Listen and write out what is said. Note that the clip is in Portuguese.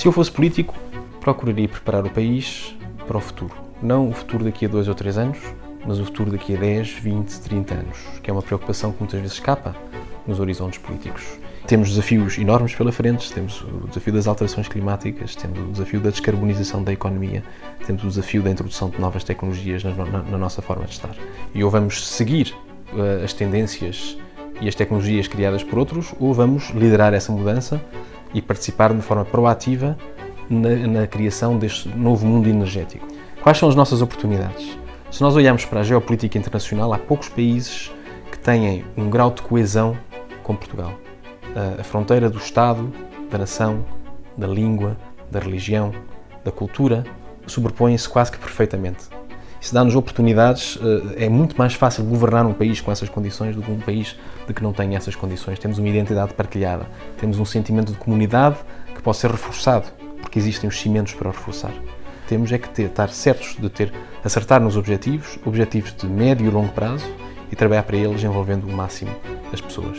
Se eu fosse político, procuraria preparar o país para o futuro. Não o futuro daqui a dois ou três anos, mas o futuro daqui a 10, 20, 30 anos, que é uma preocupação que muitas vezes escapa nos horizontes políticos. Temos desafios enormes pela frente, temos o desafio das alterações climáticas, temos o desafio da descarbonização da economia, temos o desafio da introdução de novas tecnologias na, na, na nossa forma de estar. E ou vamos seguir uh, as tendências e as tecnologias criadas por outros, ou vamos liderar essa mudança e participar de forma proativa na, na criação deste novo mundo energético. Quais são as nossas oportunidades? Se nós olharmos para a geopolítica internacional, há poucos países que têm um grau de coesão como Portugal. A fronteira do Estado, da nação, da língua, da religião, da cultura sobrepõem-se quase que perfeitamente. Isso dá-nos oportunidades, eh, é muito mais fácil governar um país com essas condições do que um país de que não tem essas condições. Temos uma identidade partilhada, temos um sentimento de comunidade que pode ser reforçado, porque existem os cimentos para o reforçar. Temos é que ter, estar certos de ter, acertar nos objetivos, objetivos de médio e longo prazo, e trabalhar para eles envolvendo o máximo das pessoas.